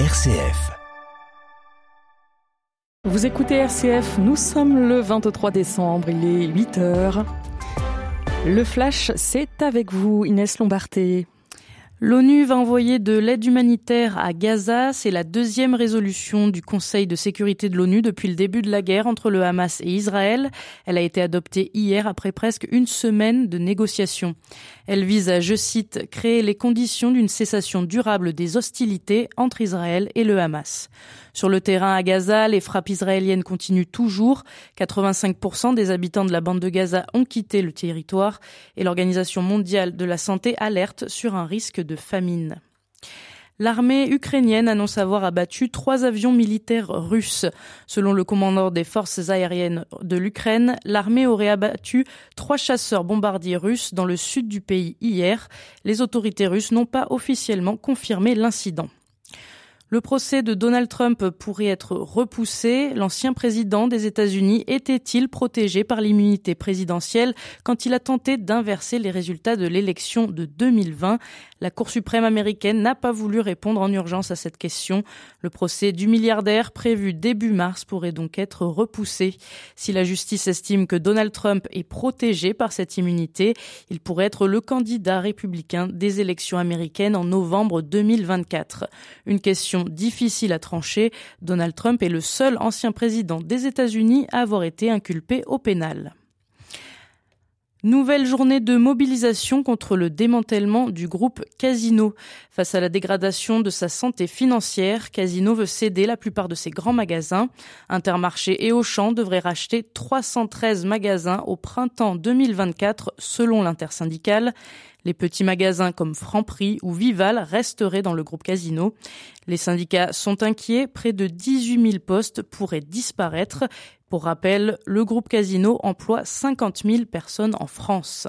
RCF. Vous écoutez RCF, nous sommes le 23 décembre, il est 8 heures. Le flash, c'est avec vous, Inès Lombarté. L'ONU va envoyer de l'aide humanitaire à Gaza. C'est la deuxième résolution du Conseil de sécurité de l'ONU depuis le début de la guerre entre le Hamas et Israël. Elle a été adoptée hier après presque une semaine de négociations. Elle vise à, je cite, créer les conditions d'une cessation durable des hostilités entre Israël et le Hamas. Sur le terrain à Gaza, les frappes israéliennes continuent toujours. 85% des habitants de la bande de Gaza ont quitté le territoire et l'Organisation mondiale de la santé alerte sur un risque de famine. L'armée ukrainienne annonce avoir abattu trois avions militaires russes. Selon le commandant des forces aériennes de l'Ukraine, l'armée aurait abattu trois chasseurs bombardiers russes dans le sud du pays hier. Les autorités russes n'ont pas officiellement confirmé l'incident. Le procès de Donald Trump pourrait être repoussé. L'ancien président des États-Unis était-il protégé par l'immunité présidentielle quand il a tenté d'inverser les résultats de l'élection de 2020 La Cour suprême américaine n'a pas voulu répondre en urgence à cette question. Le procès du milliardaire prévu début mars pourrait donc être repoussé. Si la justice estime que Donald Trump est protégé par cette immunité, il pourrait être le candidat républicain des élections américaines en novembre 2024. Une question difficile à trancher. Donald Trump est le seul ancien président des États-Unis à avoir été inculpé au pénal. Nouvelle journée de mobilisation contre le démantèlement du groupe Casino. Face à la dégradation de sa santé financière, Casino veut céder la plupart de ses grands magasins. Intermarché et Auchan devraient racheter 313 magasins au printemps 2024 selon l'intersyndicale. Les petits magasins comme Franprix ou Vival resteraient dans le groupe Casino. Les syndicats sont inquiets, près de 18 000 postes pourraient disparaître. Pour rappel, le groupe Casino emploie 50 000 personnes en France.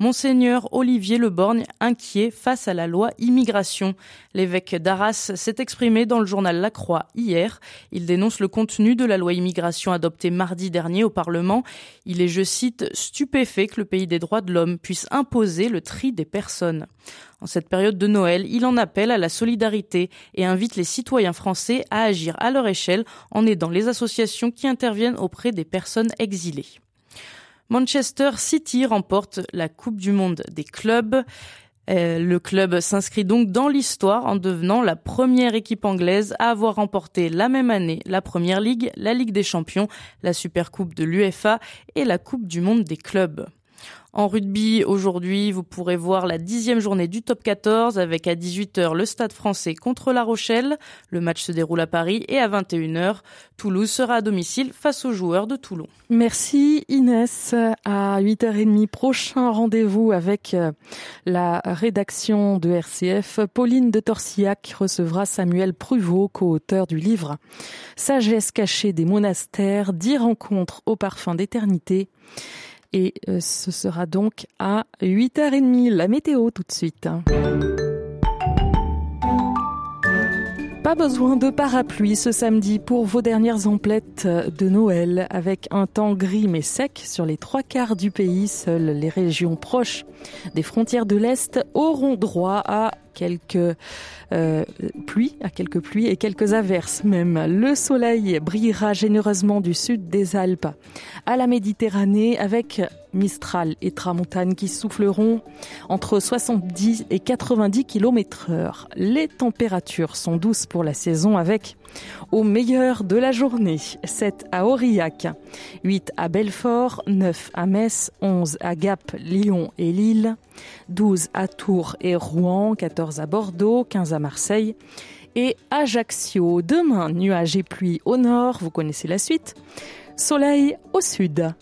Monseigneur Olivier Leborgne inquiet face à la loi immigration. L'évêque d'Arras s'est exprimé dans le journal La Croix hier. Il dénonce le contenu de la loi immigration adoptée mardi dernier au Parlement. Il est, je cite, stupéfait que le pays des droits de l'homme puisse imposer le tri des personnes. En cette période de Noël, il en appelle à la solidarité et invite les citoyens français à agir à leur échelle en aidant les associations qui interviennent auprès des personnes exilées. Manchester City remporte la Coupe du Monde des clubs. Euh, le club s'inscrit donc dans l'histoire en devenant la première équipe anglaise à avoir remporté la même année la Première Ligue, la Ligue des Champions, la Supercoupe de l'UEFA et la Coupe du Monde des clubs. En rugby, aujourd'hui, vous pourrez voir la dixième journée du top 14 avec à 18h le Stade français contre La Rochelle. Le match se déroule à Paris et à 21h, Toulouse sera à domicile face aux joueurs de Toulon. Merci Inès. À 8h30 prochain rendez-vous avec euh, la rédaction de RCF. Pauline de Torsillac recevra Samuel Pruvot, co-auteur du livre Sagesse cachée des monastères, 10 rencontres au parfum d'éternité et euh, ce sera donc à 8h30. La météo tout de suite. Pas besoin de parapluie ce samedi pour vos dernières emplettes de Noël avec un temps gris mais sec sur les trois quarts du pays. Seules les régions proches des frontières de l'Est auront droit à quelques euh, pluies, à quelques pluies et quelques averses même. Le soleil brillera généreusement du sud des Alpes à la Méditerranée avec Mistral et Tramontane qui souffleront entre 70 et 90 km heure. Les températures sont douces pour la saison avec au meilleur de la journée 7 à Aurillac, 8 à Belfort, 9 à Metz, 11 à Gap, Lyon et Lille, 12 à Tours et Rouen, 14 à Bordeaux, 15 à Marseille et Ajaccio. Demain, nuages et pluie au nord, vous connaissez la suite. Soleil au sud.